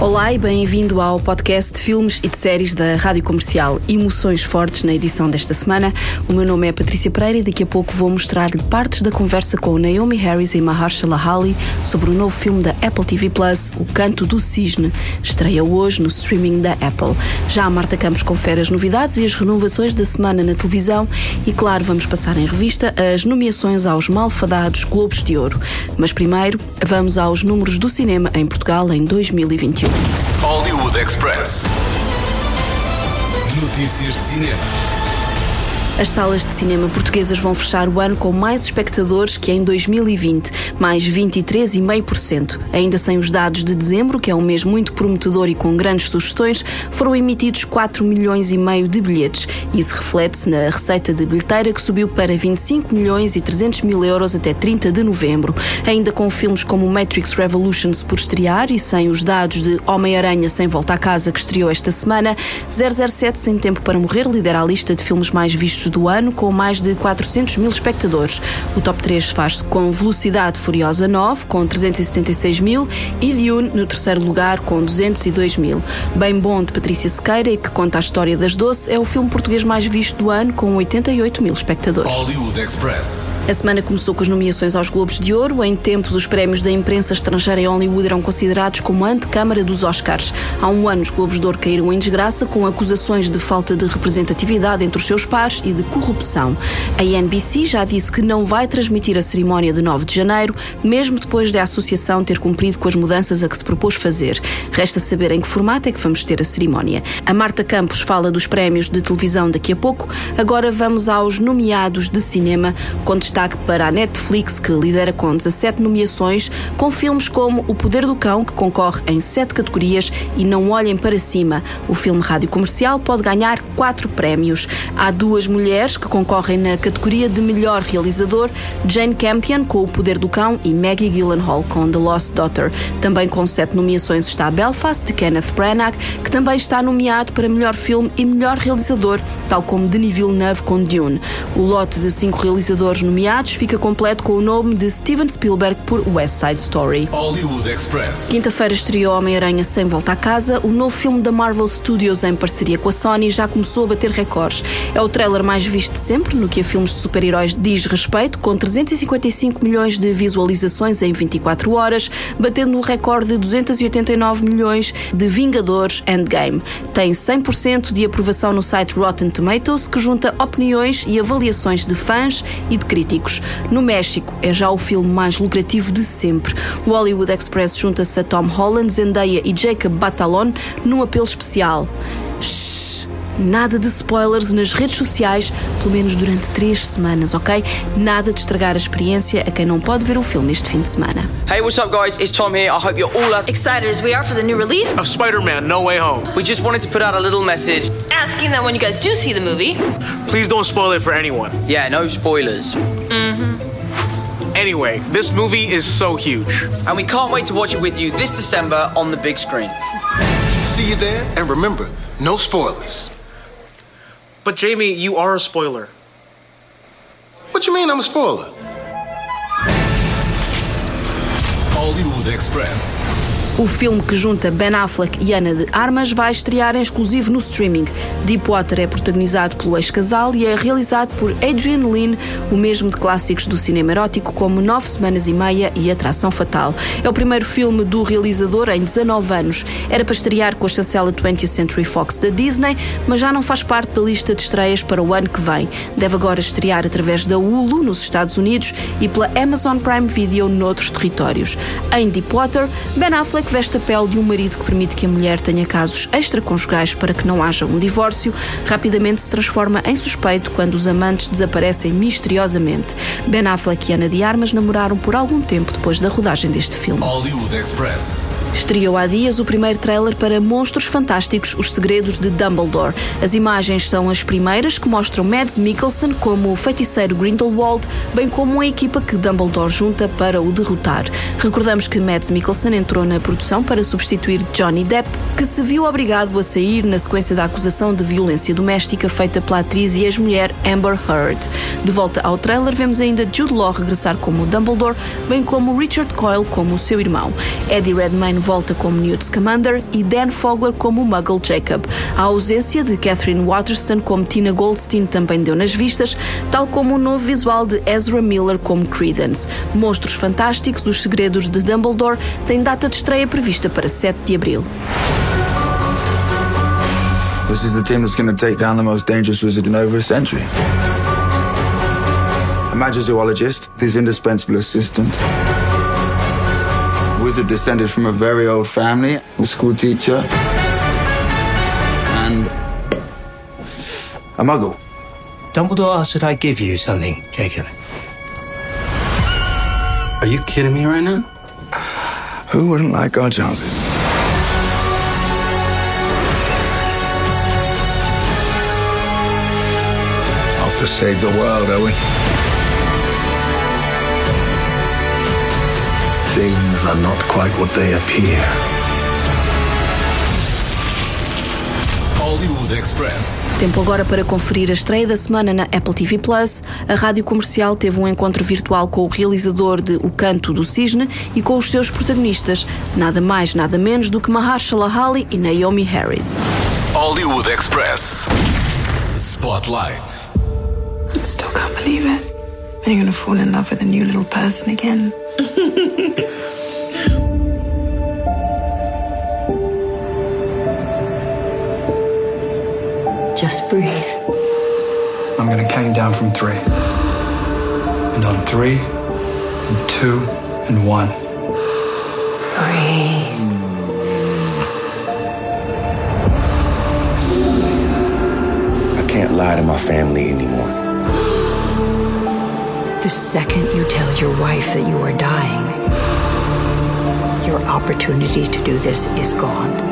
Olá e bem-vindo ao podcast de filmes e de séries da Rádio Comercial. Emoções fortes na edição desta semana. O meu nome é Patrícia Pereira e daqui a pouco vou mostrar-lhe partes da conversa com Naomi Harris e Mahershala Ali sobre o novo filme da Apple TV Plus, O Canto do Cisne. Estreia hoje no streaming da Apple. Já a Marta Campos confere as novidades e as renovações da semana na televisão e, claro, vamos passar em revista as nomeações aos malfadados Globos de Ouro. Mas primeiro, vamos aos números do cinema em Portugal em 2021. Hollywood Express. Notícias de cinema. As salas de cinema portuguesas vão fechar o ano com mais espectadores que em 2020, mais 23,5%. Ainda sem os dados de dezembro, que é um mês muito prometedor e com grandes sugestões, foram emitidos 4 milhões e meio de bilhetes. Isso reflete-se na receita de bilheteira que subiu para 25 milhões e 300 mil euros até 30 de novembro. Ainda com filmes como Matrix Revolutions por estrear e sem os dados de Homem-Aranha sem volta a casa que estreou esta semana, 007 Sem Tempo para Morrer lidera a lista de filmes mais vistos do ano, com mais de 400 mil espectadores. O top 3 faz-se com Velocidade Furiosa 9, com 376 mil, e Dune no terceiro lugar, com 202 mil. Bem Bom, de Patrícia Sequeira, e que conta a história das Doce, é o filme português mais visto do ano, com 88 mil espectadores. Hollywood Express. A semana começou com as nomeações aos Globos de Ouro. Em tempos, os prémios da imprensa estrangeira em Hollywood eram considerados como antecâmara dos Oscars. Há um ano, os Globos de Ouro caíram em desgraça com acusações de falta de representatividade entre os seus pares e de corrupção. A NBC já disse que não vai transmitir a cerimónia de 9 de janeiro, mesmo depois da associação ter cumprido com as mudanças a que se propôs fazer. Resta saber em que formato é que vamos ter a cerimónia. A Marta Campos fala dos prémios de televisão daqui a pouco. Agora vamos aos nomeados de cinema, com destaque para a Netflix, que lidera com 17 nomeações, com filmes como O Poder do Cão, que concorre em 7 categorias, e Não Olhem para Cima. O filme rádio comercial pode ganhar 4 prémios. Há duas mulheres que concorrem na categoria de melhor realizador, Jane Campion com O Poder do Cão e Maggie Gyllenhaal com The Lost Daughter. Também com sete nomeações está Belfast, de Kenneth Branagh, que também está nomeado para melhor filme e melhor realizador, tal como Denis Villeneuve com Dune. O lote de cinco realizadores nomeados fica completo com o nome de Steven Spielberg por West Side Story. Quinta-feira estreou Homem-Aranha Sem Volta a Casa. O novo filme da Marvel Studios em parceria com a Sony já começou a bater recordes. É o trailer mais visto de sempre no que a filmes de super-heróis diz respeito, com 355 milhões de visualizações em 24 horas, batendo o recorde de 289 milhões de Vingadores Endgame. Tem 100% de aprovação no site Rotten Tomatoes, que junta opiniões e avaliações de fãs e de críticos. No México, é já o filme mais lucrativo de sempre. O Hollywood Express junta-se a Tom Holland, Zendaya e Jacob Batalon num apelo especial. Shhh. Nada de spoilers nas redes sociais, pelo menos durante três semanas, ok? Nada de estragar a experiência a quem não pode ver o filme este fim de semana. Hey, what's up, guys? It's Tom here. I hope you're all as excited as we are for the new release. of Spider-Man No Way Home. We just wanted to put out a little message. Asking that when you guys do see the movie, Please don't spoil it for anyone. Yeah, no spoilers. Mm-hmm. Anyway, this movie is so huge. And we can't wait to watch it with you this December on the big screen. See you there, and remember, no spoilers. But Jamie, you are a spoiler. What you mean I'm a spoiler? Hollywood Express. O filme que junta Ben Affleck e Ana de Armas vai estrear em exclusivo no streaming. Deepwater é protagonizado pelo ex-casal e é realizado por Adrian Lin, o mesmo de clássicos do cinema erótico como Nove Semanas e Meia e Atração Fatal. É o primeiro filme do realizador em 19 anos. Era para estrear com a chancela 20th Century Fox da Disney, mas já não faz parte da lista de estreias para o ano que vem. Deve agora estrear através da Hulu nos Estados Unidos e pela Amazon Prime Video noutros territórios. Em Deepwater, Ben Affleck veste a pele de um marido que permite que a mulher tenha casos extraconjugais para que não haja um divórcio, rapidamente se transforma em suspeito quando os amantes desaparecem misteriosamente. Ben Affleck e Ana de Armas namoraram por algum tempo depois da rodagem deste filme. Hollywood Express. Estreou há dias o primeiro trailer para Monstros Fantásticos Os Segredos de Dumbledore. As imagens são as primeiras que mostram Mads Mikkelsen como o feiticeiro Grindelwald, bem como a equipa que Dumbledore junta para o derrotar. Recordamos que Mads Mikkelsen entrou na produção para substituir Johnny Depp, que se viu obrigado a sair na sequência da acusação de violência doméstica feita pela atriz e ex-mulher Amber Heard. De volta ao trailer, vemos ainda Jude Law regressar como Dumbledore, bem como Richard Coyle como seu irmão. Eddie Redmayne volta como Newt Scamander e Dan Fogler como Muggle Jacob. A ausência de Catherine Waterston como Tina Goldstein também deu nas vistas, tal como o novo visual de Ezra Miller como Credence. Monstros Fantásticos, Os Segredos de Dumbledore tem data de estreia prevista para 7 de abril. This is the team that's going to take down the most dangerous wizard in over a century. A magizoologist, his indispensable assistant. Wizard descended from a very old family, a school teacher, and a muggle. Dumbledore asked that I give you something, Jacob. Are you kidding me right now? Who wouldn't like our chances? Off to save the world, we? Things are not quite what they appear. Hollywood Express. Tempo agora para conferir a estreia da semana na Apple TV Plus. A rádio comercial teve um encontro virtual com o realizador de O Canto do Cisne e com os seus protagonistas, nada mais, nada menos do que Mahershala Ali e Naomi Harris. Hollywood Express. Spotlight. I still can't believe it. You're gonna fall in love with a new little person again. Just breathe. I'm going to count you down from three. And on three, and two, and one. Breathe. I can't lie to my family anymore. The second you tell your wife that you are dying, your opportunity to do this is gone.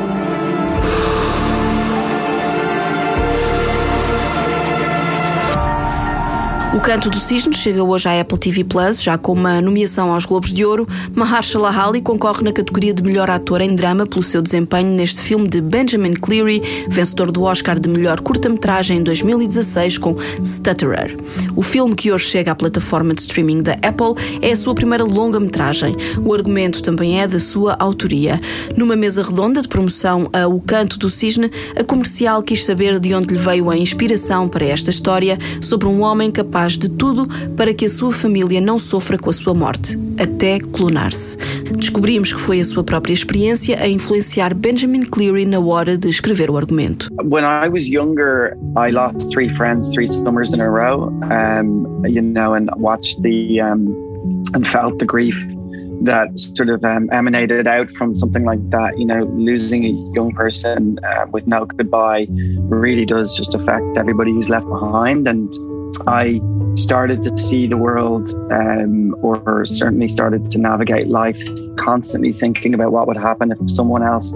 O Canto do Cisne chega hoje à Apple TV Plus, já com uma nomeação aos Globos de Ouro. Mahershala Ali concorre na categoria de melhor ator em drama pelo seu desempenho neste filme de Benjamin Cleary, vencedor do Oscar de melhor curta-metragem em 2016 com Stutterer. O filme que hoje chega à plataforma de streaming da Apple é a sua primeira longa-metragem. O argumento também é da sua autoria. Numa mesa redonda de promoção a O Canto do Cisne, a comercial quis saber de onde lhe veio a inspiração para esta história sobre um homem capaz de tudo para que a sua família não sofra com a sua morte, até clonar-se. Descobrimos que foi a sua própria experiência a influenciar Benjamin Cleary na hora de escrever o argumento. When I was younger, I lost three friends three summers in a row, um, you know, and watched the um, and felt the grief that sort of um, emanated out from something like that. You know, losing a young person uh, with no goodbye really does just affect everybody who's left behind. And I started to see the world, um, or certainly started to navigate life, constantly thinking about what would happen if someone else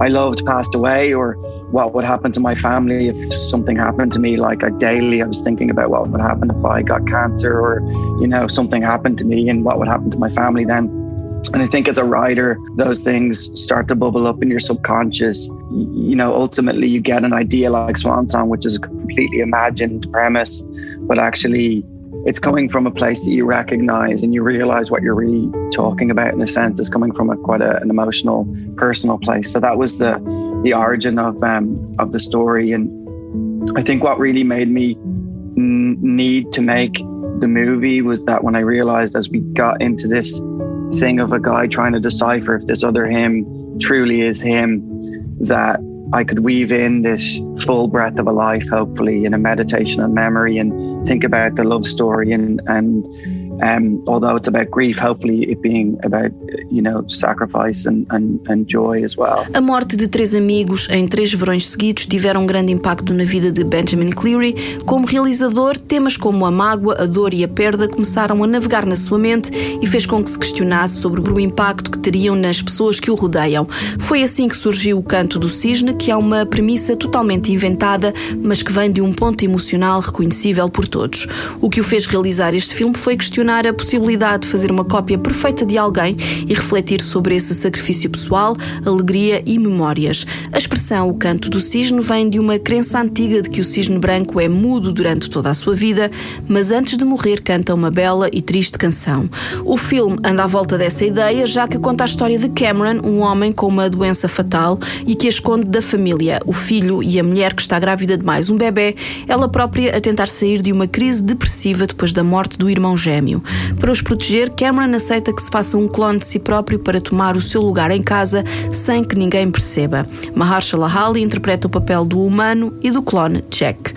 I loved passed away, or what would happen to my family if something happened to me. Like daily, I was thinking about what would happen if I got cancer, or you know, something happened to me, and what would happen to my family then. And I think as a writer, those things start to bubble up in your subconscious. You know, ultimately, you get an idea like Swan Song, which is a completely imagined premise, but actually, it's coming from a place that you recognize and you realize what you're really talking about. In a sense, is coming from a quite a, an emotional, personal place. So that was the the origin of um, of the story, and I think what really made me n- need to make the movie was that when I realized as we got into this thing of a guy trying to decipher if this other him truly is him, that I could weave in this full breath of a life, hopefully, in a meditation on memory and think about the love story and and um, although it's about grief, hopefully it being about you know sacrifice and, and, and joy as well. A morte de três amigos em três verões seguidos tiveram um grande impacto na vida de Benjamin Cleary. Como realizador, temas como a mágoa, a dor e a perda começaram a navegar na sua mente e fez com que se questionasse sobre o impacto que teriam nas pessoas que o rodeiam. Foi assim que surgiu o Canto do Cisne, que é uma premissa totalmente inventada, mas que vem de um ponto emocional reconhecível por todos. O que o fez realizar este filme foi questionar questionar a possibilidade de fazer uma cópia perfeita de alguém e refletir sobre esse sacrifício pessoal, alegria e memórias. A expressão o canto do cisne vem de uma crença antiga de que o cisne branco é mudo durante toda a sua vida, mas antes de morrer canta uma bela e triste canção. O filme anda à volta dessa ideia, já que conta a história de Cameron, um homem com uma doença fatal e que a esconde da família, o filho e a mulher que está grávida de mais um bebê, ela própria a tentar sair de uma crise depressiva depois da morte do irmão gêmeo. Para os proteger, Cameron aceita que se faça um clone de si próprio para tomar o seu lugar em casa sem que ninguém perceba. Mahershala Ali interpreta o papel do humano e do clone Jack.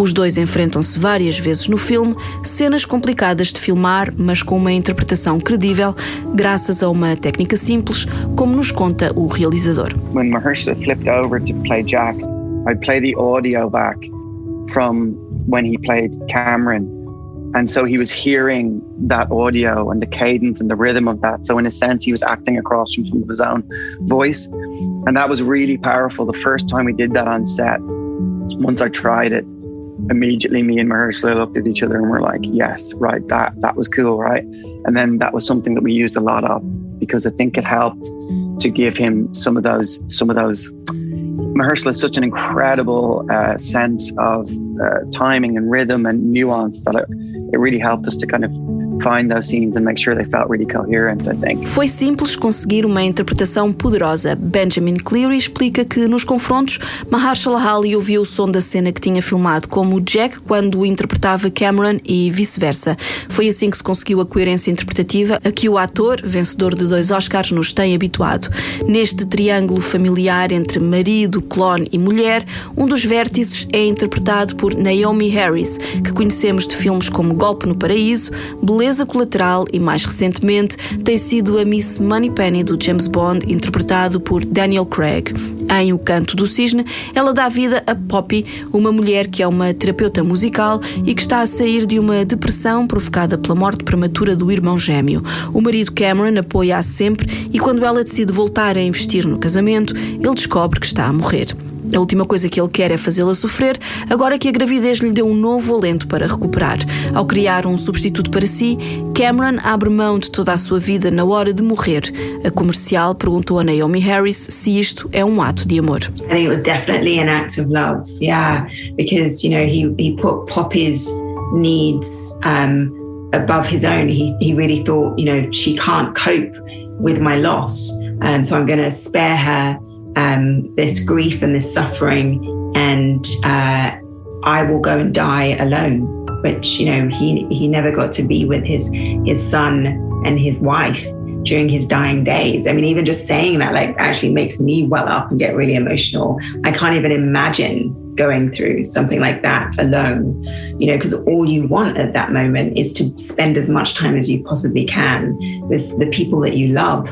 Os dois enfrentam-se várias vezes no filme, cenas complicadas de filmar, mas com uma interpretação credível, graças a uma técnica simples, como nos conta o realizador. When Mahershala flipped over to play Jack, I play the audio back from when he played Cameron. And so he was hearing that audio and the cadence and the rhythm of that. So, in a sense, he was acting across from some of his own voice. And that was really powerful. The first time we did that on set, once I tried it, immediately me and Mahershala looked at each other and were like, yes, right, that that was cool, right? And then that was something that we used a lot of because I think it helped to give him some of those some of those Mahershala has such an incredible uh, sense of uh, timing and rhythm and nuance that it, it really helped us to kind of Foi simples conseguir uma interpretação poderosa. Benjamin Cleary explica que nos confrontos, Mahershala Ali ouviu o som da cena que tinha filmado como Jack quando interpretava Cameron e vice-versa. Foi assim que se conseguiu a coerência interpretativa a que o ator, vencedor de dois Oscars, nos tem habituado. Neste triângulo familiar entre marido, clone e mulher, um dos vértices é interpretado por Naomi Harris, que conhecemos de filmes como Golpe no Paraíso, Beleza Beleza Colateral e, mais recentemente, tem sido a Miss Moneypenny do James Bond, interpretado por Daniel Craig. Em O Canto do Cisne, ela dá vida a Poppy, uma mulher que é uma terapeuta musical e que está a sair de uma depressão provocada pela morte prematura do irmão gêmeo. O marido Cameron apoia-a sempre e, quando ela decide voltar a investir no casamento, ele descobre que está a morrer. A última coisa que ele quer é fazê-la sofrer, agora que a gravidez lhe deu um novo alento para recuperar. Ao criar um substituto para si, Cameron abre mão de toda a sua vida na hora de morrer. A comercial perguntou a Naomi Harris se isto é um ato de amor. I think it was definitely an act of love. Yeah, because you know he he put Poppy's needs um, above his own. He he really thought, you know, she can't cope with my loss, and so I'm going to spare her um, this grief and this suffering, and uh, I will go and die alone. Which you know he he never got to be with his his son and his wife during his dying days. I mean, even just saying that like actually makes me well up and get really emotional. I can't even imagine going through something like that alone, you know, because all you want at that moment is to spend as much time as you possibly can with the people that you love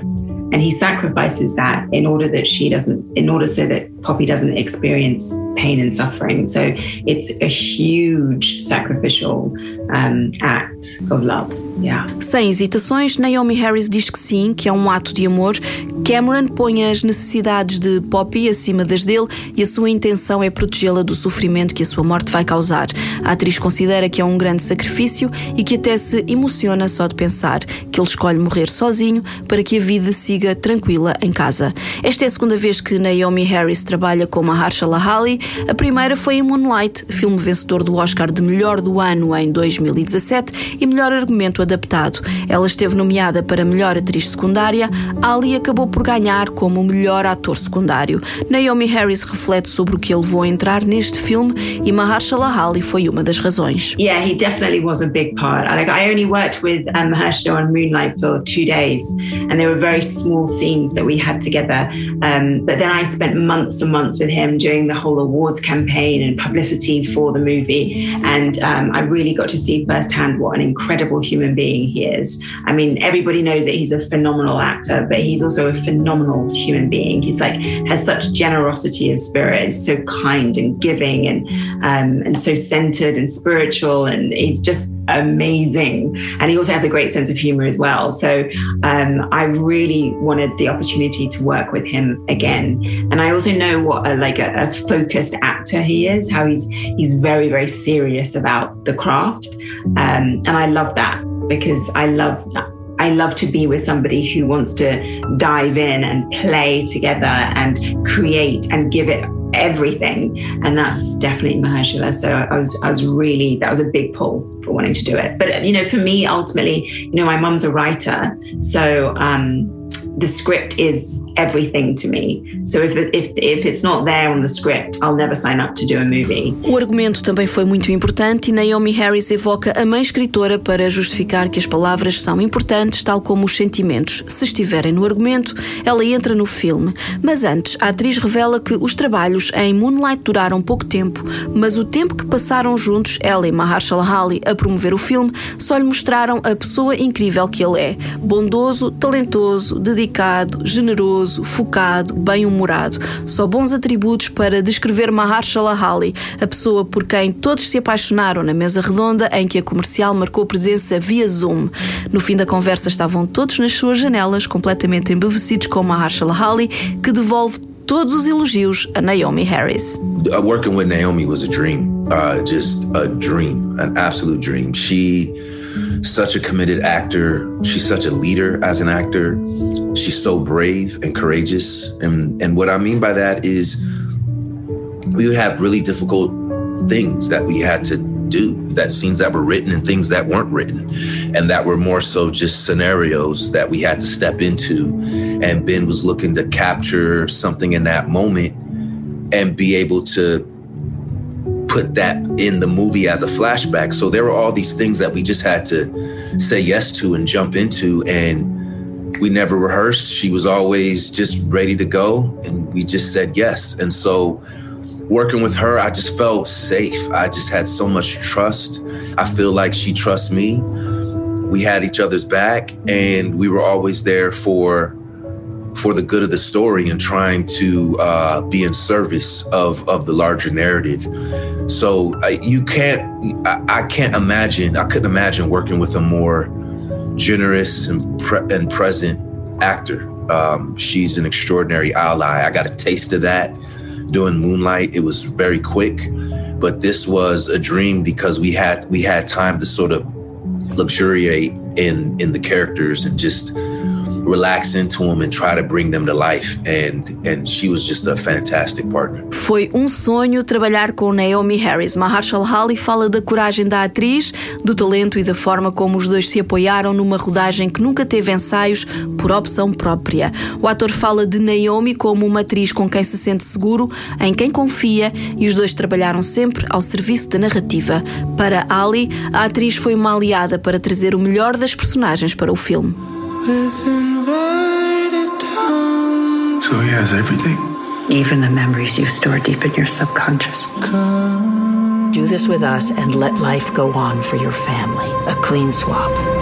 and he sacrifices that in order that she doesn't in order so that poppy doesn't experience pain and suffering so it's a huge sacrificial um, act of love yeah. Sem hesitações, Naomi Harris diz que sim, que é um ato de amor. Cameron põe as necessidades de Poppy acima das dele e a sua intenção é protegê-la do sofrimento que a sua morte vai causar. A atriz considera que é um grande sacrifício e que até se emociona só de pensar que ele escolhe morrer sozinho para que a vida siga tranquila em casa. Esta é a segunda vez que Naomi Harris com Mahershala Ali. A primeira foi em Moonlight, filme vencedor do Oscar de melhor do ano em 2017 e melhor argumento adaptado. Ela esteve nomeada para melhor atriz secundária. Ali acabou por ganhar como melhor ator secundário. Naomi Harris reflete sobre o que ele levou a entrar neste filme e Mahershala Ali foi uma das razões. Yeah, he definitely was a big part. Like I only worked with um, Mahershala on Moonlight for two days, and they were very small scenes that we had together. Um, but then I spent months and months with him during the whole awards campaign and publicity for the movie, and um, I really got to see firsthand what an incredible human being he is. I mean, everybody knows that he's a phenomenal actor, but he's also a phenomenal human being. He's like has such generosity of spirit, so kind and giving, and um, and so centered and spiritual, and he's just amazing. And he also has a great sense of humor as well. So um, I really wanted the opportunity to work with him again. And I also know what a, like a, a focused actor he is, how he's he's very very serious about the craft, um, and I love that. because I love I love to be with somebody who wants to dive in and play together and create and give it everything. And that's definitely Mahershala. So I was, I was really, that was a big pull for wanting to do it. But, you know, for me, ultimately, you know, my mum's a writer. So, um, the script is everything to me. So if, if, if it's not there on the script, I'll never sign up to do a movie. O argumento também foi muito importante e Naomi Harris evoca a mãe escritora para justificar que as palavras são importantes, tal como os sentimentos. Se estiverem no argumento, ela entra no filme. Mas antes, a atriz revela que os trabalhos em Moonlight duraram pouco tempo, mas o tempo que passaram juntos, ela e Mahershala Ali, a promover o filme, só lhe mostraram a pessoa incrível que ele é. Bondoso, talentoso, dedicado, generoso, focado, bem-humorado. Só bons atributos para descrever Mahershala Ali, a pessoa por quem todos se apaixonaram na mesa redonda em que a comercial marcou presença via Zoom. No fim da conversa estavam todos nas suas janelas, completamente embevecidos com Mahershala Ali, que devolve todos os elogios a Naomi Harris. Uh, working with Naomi was a dream, uh, just a dream, an absolute dream. She such a committed actor. She's such a leader as an actor. She's so brave and courageous. And and what I mean by that is we would have really difficult things that we had to do, that scenes that were written and things that weren't written, and that were more so just scenarios that we had to step into. And Ben was looking to capture something in that moment and be able to put that in the movie as a flashback. So there were all these things that we just had to say yes to and jump into. And we never rehearsed. She was always just ready to go. And we just said yes. And so working with her, I just felt safe. I just had so much trust. I feel like she trusts me. We had each other's back and we were always there for for the good of the story and trying to uh, be in service of of the larger narrative. So uh, you can't, I, I, can't imagine, I couldn't imagine working with a more generous and pre- and present actor. Um, she's an extraordinary ally. I got a taste of that doing Moonlight. It was very quick, but this was a dream because we had we had time to sort of luxuriate in in the characters and just relax into them and try to bring them to life and and she was just a fantastic partner. Foi um sonho trabalhar com Naomi Harris. Mahershala Ali fala da coragem da atriz, do talento e da forma como os dois se apoiaram numa rodagem que nunca teve ensaios por opção própria. O ator fala de Naomi como uma atriz com quem se sente seguro, em quem confia e os dois trabalharam sempre ao serviço da narrativa. Para Ali, a atriz foi uma aliada para trazer o melhor das personagens para o filme. So he has everything. Even the memories you store deep in your subconscious. Do this with us and let life go on for your family. A clean swap.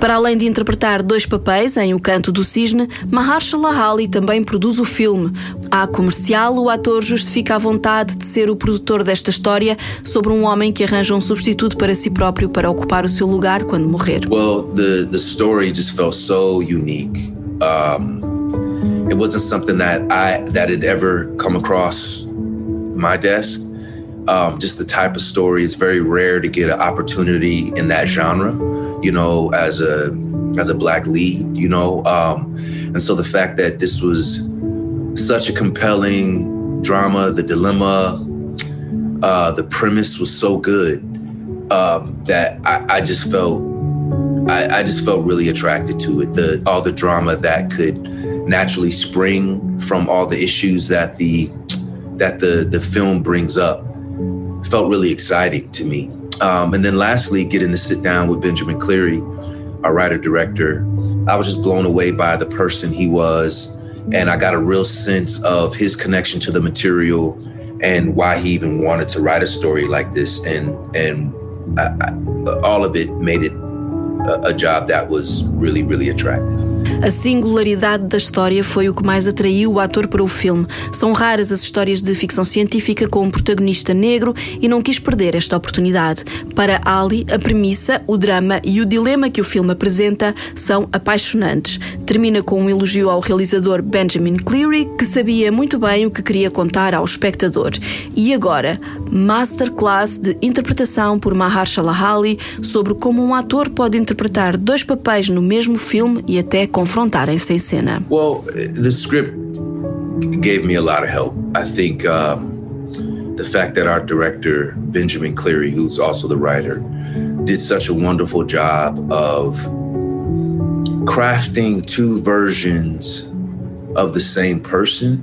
Para além de interpretar dois papéis em O Canto do Cisne, Mahershala Ali também produz o filme. À comercial, o ator justifica a vontade de ser o produtor desta história sobre um homem que arranja um substituto para si próprio para ocupar o seu lugar quando morrer. Well, the the story just felt so unique. Um, it wasn't something that I that had ever come across my desk. Um, just the type of story. It's very rare to get an opportunity in that genre, you know, as a as a black lead, you know. Um, and so the fact that this was such a compelling drama, the dilemma, uh, the premise was so good um, that I, I, just felt I, I, just felt really attracted to it. The all the drama that could naturally spring from all the issues that the that the the film brings up felt really exciting to me. Um, and then lastly, getting to sit down with Benjamin Cleary, our writer director, I was just blown away by the person he was. And I got a real sense of his connection to the material and why he even wanted to write a story like this. And, and I, I, all of it made it a, a job that was really, really attractive. A singularidade da história foi o que mais atraiu o ator para o filme. São raras as histórias de ficção científica com um protagonista negro e não quis perder esta oportunidade. Para Ali, a premissa, o drama e o dilema que o filme apresenta são apaixonantes. Termina com um elogio ao realizador Benjamin Cleary, que sabia muito bem o que queria contar ao espectador. E agora, masterclass de interpretação por Mahershala Ali sobre como um ator pode interpretar dois papéis no mesmo filme e até confrontarem-se em cena. Well, the script gave me a lot of help. I think um, the fact that our director Benjamin Cleary, who's also the writer, did such a wonderful job of crafting two versions of the same person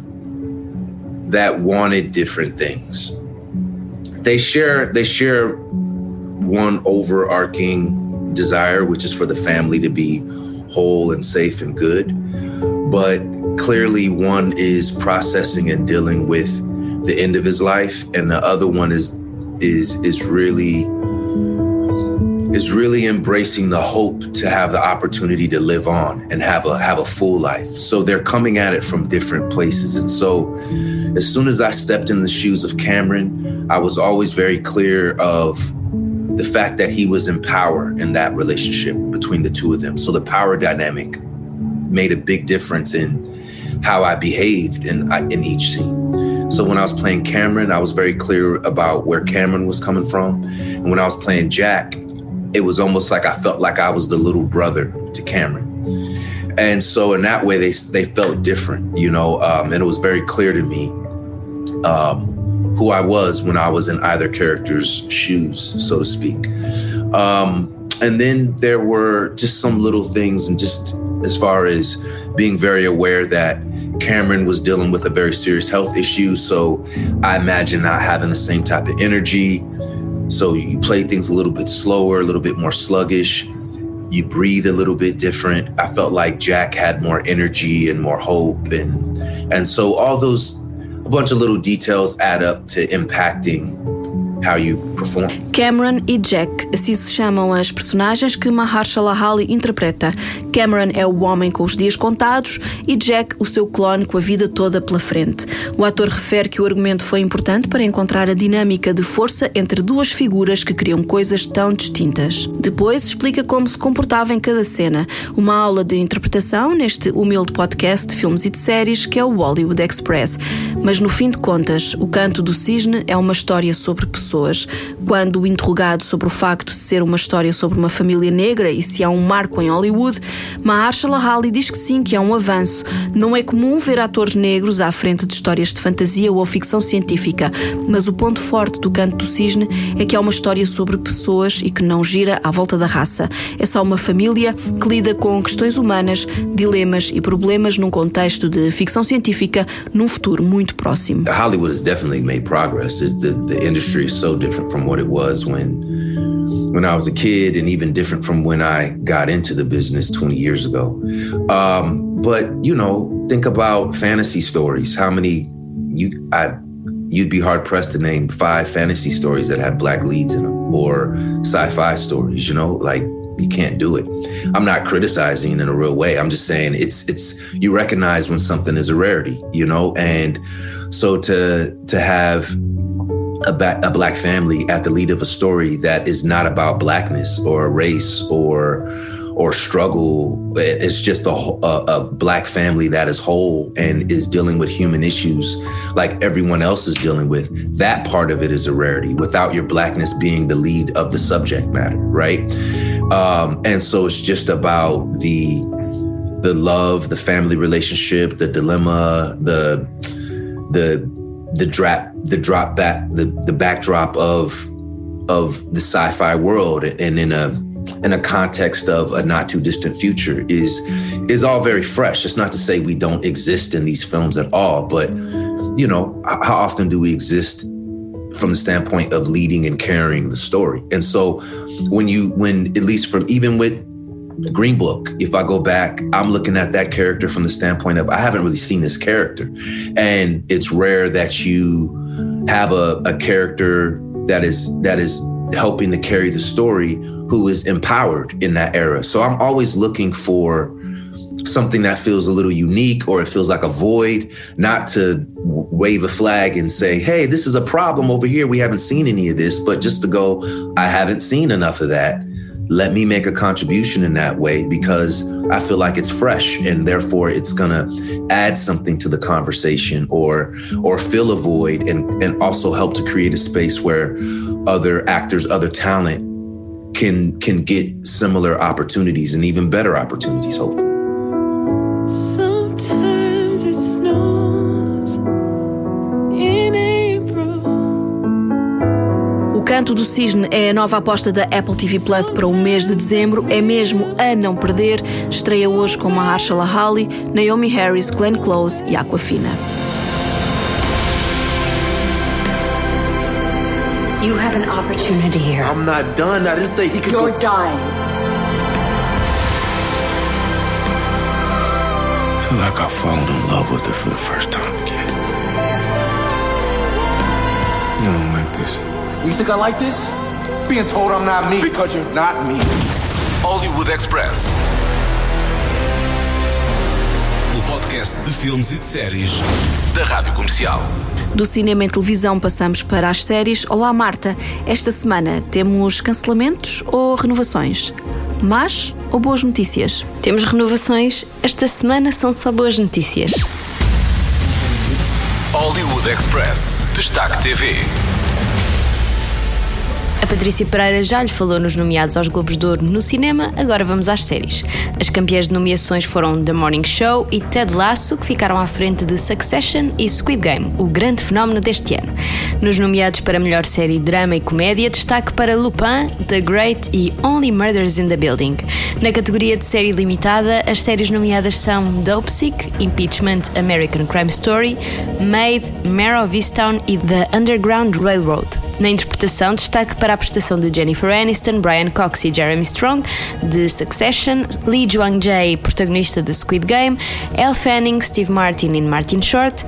that wanted different things. They share they share one overarching desire, which is for the family to be whole and safe and good. But clearly, one is processing and dealing with the end of his life, and the other one is is is really is really embracing the hope to have the opportunity to live on and have a have a full life. So they're coming at it from different places. And so as soon as I stepped in the shoes of Cameron, I was always very clear of the fact that he was in power in that relationship between the two of them. So the power dynamic made a big difference in how I behaved in in each scene. So when I was playing Cameron, I was very clear about where Cameron was coming from. And when I was playing Jack, it was almost like I felt like I was the little brother to Cameron. And so in that way, they they felt different, you know, um, and it was very clear to me um, who I was when I was in either character's shoes, so to speak. Um, and then there were just some little things, and just as far as being very aware that Cameron was dealing with a very serious health issue. So I imagine not having the same type of energy. So you play things a little bit slower, a little bit more sluggish. You breathe a little bit different. I felt like Jack had more energy and more hope. And and so all those a bunch of little details add up to impacting how you perform. Cameron e Jack, assim se chamam as personagens que Mahershala Ali interpreta. Cameron é o homem com os dias contados e Jack o seu clone com a vida toda pela frente. O ator refere que o argumento foi importante para encontrar a dinâmica de força entre duas figuras que criam coisas tão distintas. Depois explica como se comportava em cada cena. Uma aula de interpretação neste humilde podcast de filmes e de séries que é o Hollywood Express. Mas no fim de contas, o canto do cisne é uma história sobre pessoas pessoas. Quando interrogado sobre o facto de ser uma história sobre uma família negra e se há um marco em Hollywood, Mahershala Ali diz que sim, que há um avanço. Não é comum ver atores negros à frente de histórias de fantasia ou ficção científica, mas o ponto forte do Canto do Cisne é que há uma história sobre pessoas e que não gira à volta da raça. É só uma família que lida com questões humanas, dilemas e problemas num contexto de ficção científica num futuro muito próximo. Hollywood has definitely made progress. The, the industry so different from what it was when when I was a kid, and even different from when I got into the business 20 years ago. Um, but you know, think about fantasy stories. How many you I you'd be hard pressed to name five fantasy stories that have black leads in them, or sci-fi stories. You know, like you can't do it. I'm not criticizing in a real way. I'm just saying it's it's you recognize when something is a rarity, you know, and so to to have a, ba- a black family at the lead of a story that is not about blackness or race or or struggle. It's just a, a, a, black family that is whole and is dealing with human issues like everyone else is dealing with. That part of it is a rarity without your blackness being the lead of the subject matter, right? Um, and so it's just about the the love, the family relationship, the dilemma, the the the drop the drop back the the backdrop of of the sci-fi world and in a in a context of a not too distant future is is all very fresh. It's not to say we don't exist in these films at all, but you know, how often do we exist from the standpoint of leading and carrying the story? And so when you when at least from even with Green Book, if I go back, I'm looking at that character from the standpoint of I haven't really seen this character. And it's rare that you have a, a character that is that is helping to carry the story who is empowered in that era. So I'm always looking for something that feels a little unique or it feels like a void, not to wave a flag and say, hey, this is a problem over here. We haven't seen any of this, but just to go, I haven't seen enough of that let me make a contribution in that way because I feel like it's fresh and therefore it's gonna add something to the conversation or or fill a void and, and also help to create a space where other actors, other talent can can get similar opportunities and even better opportunities, hopefully. Canto do Cisne é a nova aposta da Apple TV Plus para o mês de dezembro. É mesmo a não perder. Estreia hoje com Mahershala Ali, Naomi Harris, Glenn Close e Aquafina. You have an opportunity here. I'm not done. I didn't say he could. You're go- dying. I feel like I've fallen in love with her for the first time again. You don't like this. You think I like this? Being told I'm not me because you're not me. Hollywood Express. O podcast de filmes e de séries da Rádio Comercial. Do cinema em televisão passamos para as séries. Olá Marta, esta semana temos cancelamentos ou renovações? Más ou boas notícias? Temos renovações. Esta semana são só boas notícias. Hollywood Express. Destaque TV. A Patrícia Pereira já lhe falou nos nomeados aos Globos de Ouro no cinema, agora vamos às séries. As campeãs de nomeações foram The Morning Show e Ted Lasso, que ficaram à frente de Succession e Squid Game, o grande fenómeno deste ano. Nos nomeados para melhor série drama e comédia, destaque para Lupin, The Great e Only Murders in the Building. Na categoria de série limitada, as séries nomeadas são Dope Sick, Impeachment, American Crime Story, Made, Mare of Easttown e The Underground Railroad. Na interpretação, destaque para a prestação de Jennifer Aniston, Brian Cox e Jeremy Strong, de Succession, Lee Juang-jae, protagonista de Squid Game, Elle Fanning, Steve Martin e Martin Short,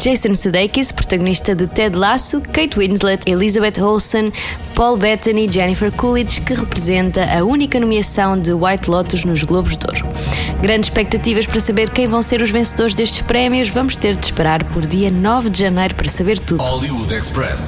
Jason Sudeikis, protagonista de Ted Lasso, Kate Winslet, Elizabeth Olsen, Paul Bettany e Jennifer Coolidge, que representa a única nomeação de White Lotus nos Globos de Ouro. Grandes expectativas para saber quem vão ser os vencedores destes prémios, vamos ter de esperar por dia 9 de janeiro para saber tudo.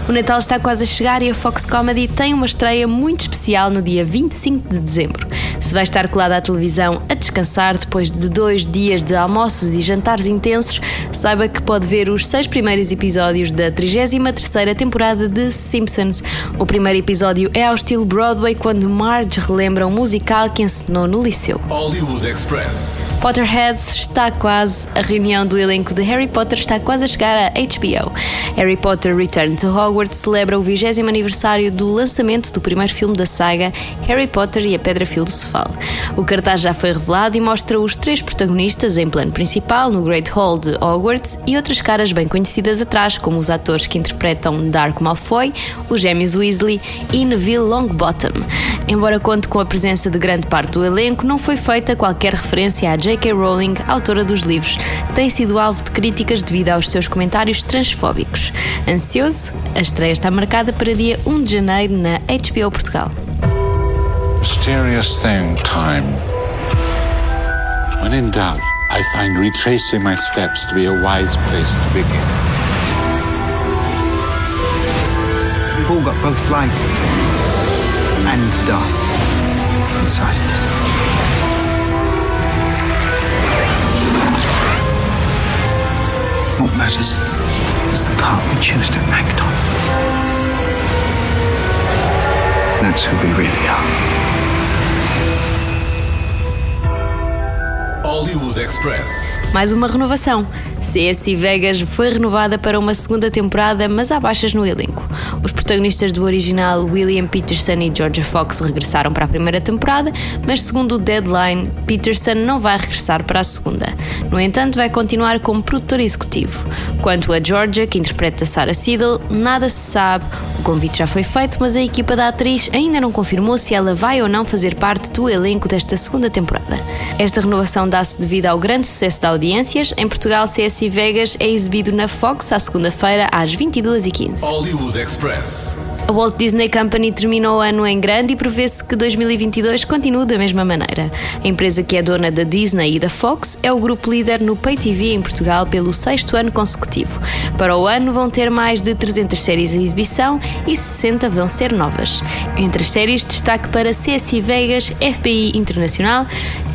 O Natal está quase a chegar e a Fox Comedy tem uma estreia muito especial no dia 25 de dezembro. Se vai estar colada à televisão a descansar depois de dois dias de almoços e jantares intensos, saiba que pode ver os seis primeiros episódios da 33ª temporada de Simpsons. O primeiro episódio é ao estilo Broadway, quando Marge relembra um musical que ensinou no liceu. Hollywood Express. Potterheads está quase, a reunião do elenco de Harry Potter está quase a chegar à HBO. Harry Potter Return to Hogwarts celebra o 20 aniversário do lançamento do primeiro filme da saga Harry Potter e a Pedra Filosofal. O cartaz já foi revelado e mostra os três protagonistas em plano principal no Great Hall de Hogwarts e outras caras bem conhecidas atrás, como os atores que interpretam Dark Malfoy, os gêmeos Weasley e Neville Longbottom. Embora conte com a presença de grande parte do elenco, não foi feita qualquer referência a J.K. Rowling, autora dos livros, tem sido alvo de críticas devido aos seus comentários transfóbicos. Ansioso? A estreia está marcada para dia 1 de janeiro na HBO Portugal. Mysterious thing, time. When in doubt, I find retracing my steps to be a wise place to begin. We've all got both light and dark inside us. What matters is the part we choose to act on. That's who we really are. Hollywood Express. Mais uma renovação. CSI Vegas foi renovada para uma segunda temporada, mas há baixas no elenco. Os protagonistas do original, William Peterson e Georgia Fox, regressaram para a primeira temporada, mas segundo o Deadline, Peterson não vai regressar para a segunda. No entanto, vai continuar como produtor executivo. Quanto a Georgia, que interpreta Sarah Siddle, nada se sabe. O convite já foi feito, mas a equipa da atriz ainda não confirmou se ela vai ou não fazer parte do elenco desta segunda temporada. Esta renovação dá-se devido ao grande sucesso de audiências. Em Portugal, CSI Vegas é exibido na Fox à segunda-feira às 22h15. Hollywood Express. A Walt Disney Company terminou o ano em grande e prevê-se que 2022 continue da mesma maneira. A empresa que é dona da Disney e da Fox é o grupo líder no Pay TV em Portugal pelo sexto ano consecutivo. Para o ano vão ter mais de 300 séries em exibição e 60 vão ser novas. Entre as séries, destaque para CSI Vegas, FBI Internacional,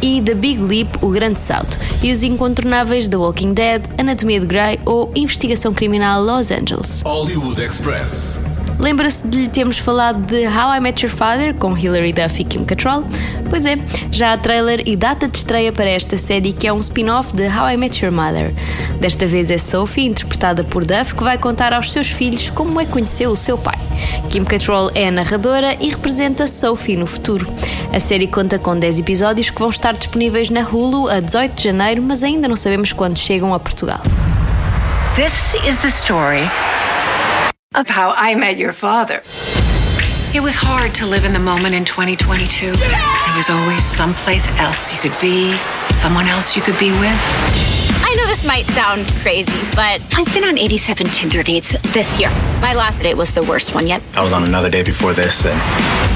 e The Big Leap, O Grande Salto, e os incontornáveis The Walking Dead, Anatomia de Grey ou Investigação Criminal Los Angeles. Hollywood Express. Lembra-se de lhe termos falado de How I Met Your Father com Hilary Duff e Kim Cattrall? Pois é, já há trailer e data de estreia para esta série que é um spin-off de How I Met Your Mother. Desta vez é Sophie, interpretada por Duff, que vai contar aos seus filhos como é que conheceu o seu pai. Kim Cattrall é a narradora e representa Sophie no futuro. A série conta com 10 episódios que vão estar disponíveis na Hulu a 18 de janeiro, mas ainda não sabemos quando chegam a Portugal. This is the story of how I met your father. It was hard to live in the moment in 2022. There was always someplace else you could be, someone else you could be with. I know this might sound crazy, but I've been on 87 Tinder dates this year. My last date was the worst one yet. I was on another date before this, and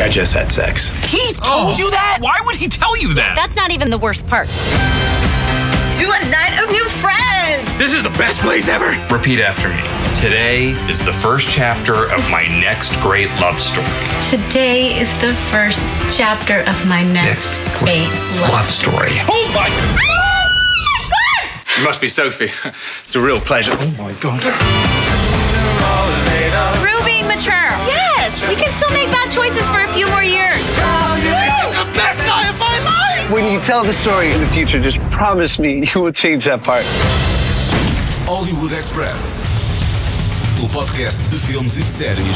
I just had sex. He told oh. you that? Why would he tell you that? That's not even the worst part. To a night of new friends! This is the best place ever. Repeat after me. Today is the first chapter of my next great love story. Today is the first chapter of my next, great love, Love story. Oh, oh my God! You must be Sophie. It's a real pleasure. Oh my god. Screw being mature. Yes, we can still make bad choices for a few more years. the best night of my life! When you tell the story in the future, just promise me you will change that part. Hollywood Express. O podcast de filmes e de séries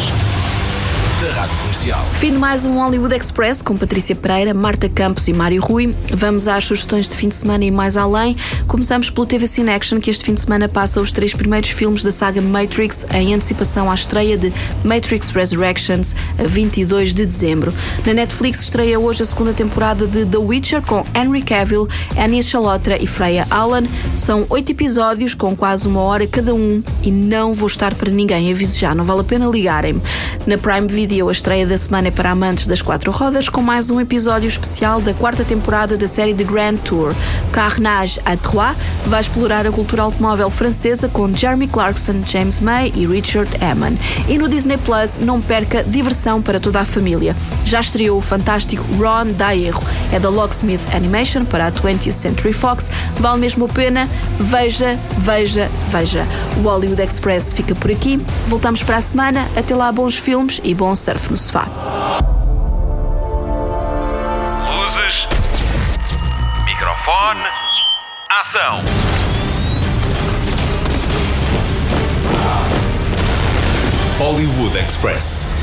da Rádio Comercial. Fim de mais um Hollywood Express com Patrícia Pereira, Marta Campos e Mário Rui. Vamos às sugestões de fim de semana e mais além. Começamos pelo TV Cine Action, que este fim de semana passa os três primeiros filmes da saga Matrix em antecipação à estreia de Matrix Resurrections, a 22 de dezembro. Na Netflix estreia hoje a segunda temporada de The Witcher com Henry Cavill, Anya Chalotra e Freya Allan. São oito episódios com quase uma hora cada um e não vou estar para ninguém, aviso já, não vale a pena ligarem-me. Na Prime Video a estreia da semana é para amantes das quatro rodas com mais um episódio especial da quarta temporada da série The Grand Tour. Carnage à Trois vai explorar a cultura automóvel francesa com Jeremy Clarkson, James May e Richard Hammond. E no Disney Plus não perca diversão para toda a família. Já estreou o fantástico Ron Daerro. É da Locksmith Animation para a 20th Century Fox. Vale mesmo a pena. Veja, veja, veja. O Hollywood Express fica por aqui. Voltamos para a semana. Até lá, bons filmes e bom surf no sofá. Luzes. Microfone. Ação. Hollywood Express.